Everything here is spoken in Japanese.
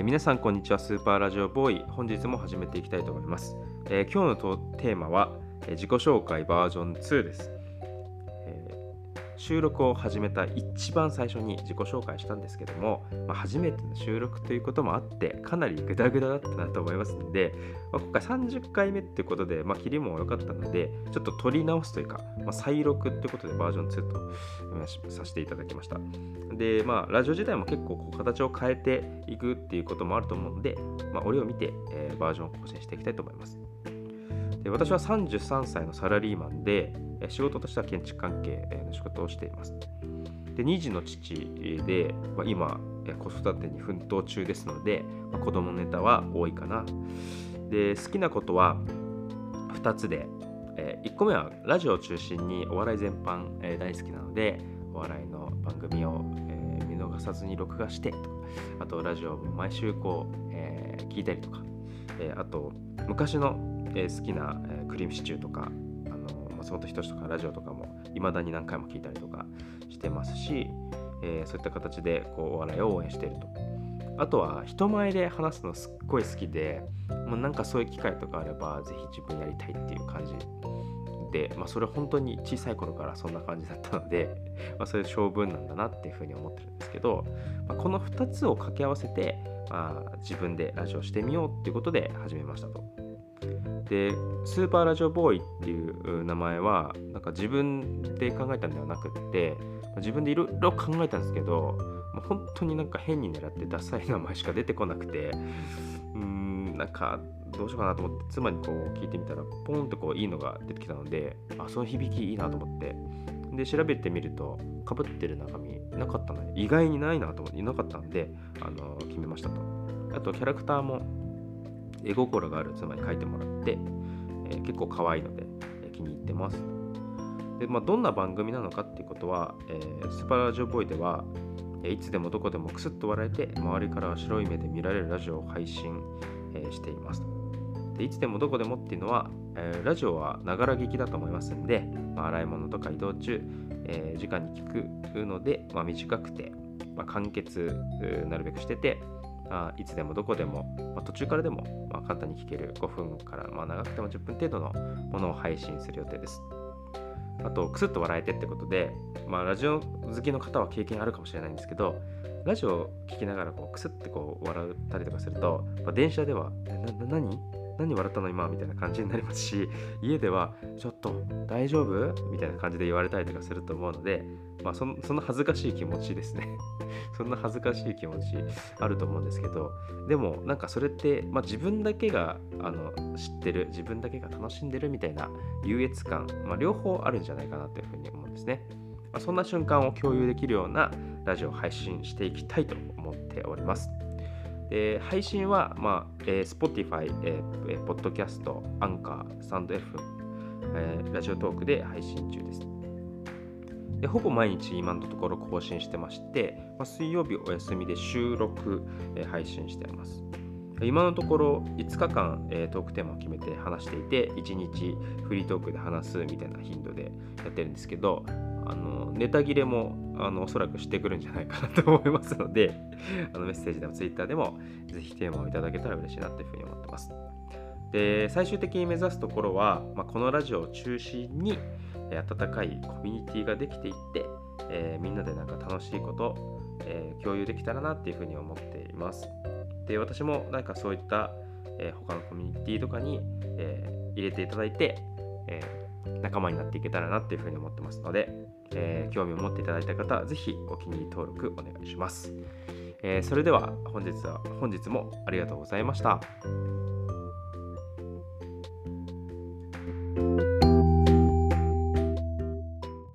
え、皆さんこんにちはスーパーラジオボーイ。本日も始めていきたいと思います、えー、今日のテーマは、え、自己紹介バージョン2です。収録を始めた一番最初に自己紹介したんですけども、まあ、初めての収録ということもあってかなりグダグダだったなと思いますので、まあ、今回30回目っていうことで、まあ、切りも良かったのでちょっと取り直すというか、まあ、再録ってことでバージョン2とさせていただきました。でまあラジオ自体も結構こう形を変えていくっていうこともあると思うので、まあ、折を見て、えー、バージョンを更新していきたいと思います。で私は33歳のサラリーマンで仕事としては建築関係の仕事をしています。で2児の父で、まあ、今子育てに奮闘中ですので、まあ、子供ネタは多いかな。で好きなことは2つで、え、1個目はラジオを中心にお笑い全般、え、大好きなのでお笑いの番組を、え、見逃さずに録画してとあとラジオも毎週こう、え、聞いたりとか、え、あと昔の、え、好きな、え、クリームシチューとか松本人志とかラジオとかも未だに何回も聞いたりとかしてますし、えー、そういった形でこうお笑いを応援していると。あとは人前で話すのすっごい好きで、もうなんかそういう機会とかあればぜひ自分やりたいっていう感じで、まあ、それ本当に小さい頃からそんな感じだったので、まあ、それ性分なんだなっていうふうに思ってるんですけど、まあ、この2つを掛け合わせて、まあ、自分でラジオしてみようっていうことで始めましたと。でスーパーラジオボーイっていう名前はなんか自分で考えたんではなくって自分でいろいろ考えたんですけど本当になんか変に狙ってダサい名前しか出てこなくてうーんなんかどうしようかなと思って妻にこう聞いてみたらポンとこういいのが出てきたのであその響きいいなと思って。で調べてみるとかぶってる中身なかったので意外にないなと思っていなかったんであの決めましたと。あとキャラクターも絵心がある妻に書いてもらって、えー、結構可愛いので、えー、気に入ってます。で、まあ、どんな番組なのかっていうことは、えー、スーパーラジオボーイでは、いつでもどこでもクスッと笑えて、周りからは白い目で見られるラジオを配信、えー、しています。でいつでもどこでもっていうのは、えー、ラジオはながら聞きだと思いますんで、まあ、洗い物とか移動中、えー、時間に聞くので、まあ、短くて、まあ、簡潔なるべくしてて、あいつでもどこでも、まあ、途中からでも、まあ、簡単に聞ける5分から、まあ、長くても10分程度のものを配信する予定です。あと、クスッと笑えてってことで、まあ、ラジオ好きの方は経験あるかもしれないんですけど、ラジオを聴きながらこうくすってこう笑ったりとかすると、まあ、電車では、な、な、何？何笑ったの今？みたいな感じになりますし家ではちょっと大丈夫？みたいな感じで言われたりとかすると思うので、まあ、そのその恥ずかしい気持ちですね。そんな恥ずかしい気持ちあると思うんですけどでもなんかそれって、まあ、自分だけがあの知ってる自分だけが楽しんでるみたいな優越感、まあ、両方あるんじゃないかなというふうに思うんですね、ま、そんな瞬間を共有できるようなラジオを配信していきたいと思っております。で配信は、まあえー、Spotify、えー、ポッドキャスト、アンカー、サンド F、えー、ラジオトークで配信中です。でほぼ毎日今のところ更新してまして、まあ、水曜日お休みで収録、えー、配信してます。今のところ5日間、えー、トークテーマを決めて話していて1日フリートークで話すみたいな頻度でやってるんですけどあのネタ切れもあのおそらくしてくるんじゃないかなと思いますので あのメッセージでも Twitter でもぜひテーマをいただけたら嬉しいなというふうに思ってます。で最終的に目指すところは、まあ、このラジオを中心に温かいコミュニティができていって、えー、みんなでなんか楽しいこと、えー、共有できたらなっていうふうに思っています。で私もなんかそういった、えー、他のコミュニティとかに、え入れていただいて、え仲間になっていけたらなっていうふうに思ってますので、えー、興味を持っていただいた方は是非お気に入り登録お願いします。えー、それでは本日は本日もありがとうございました。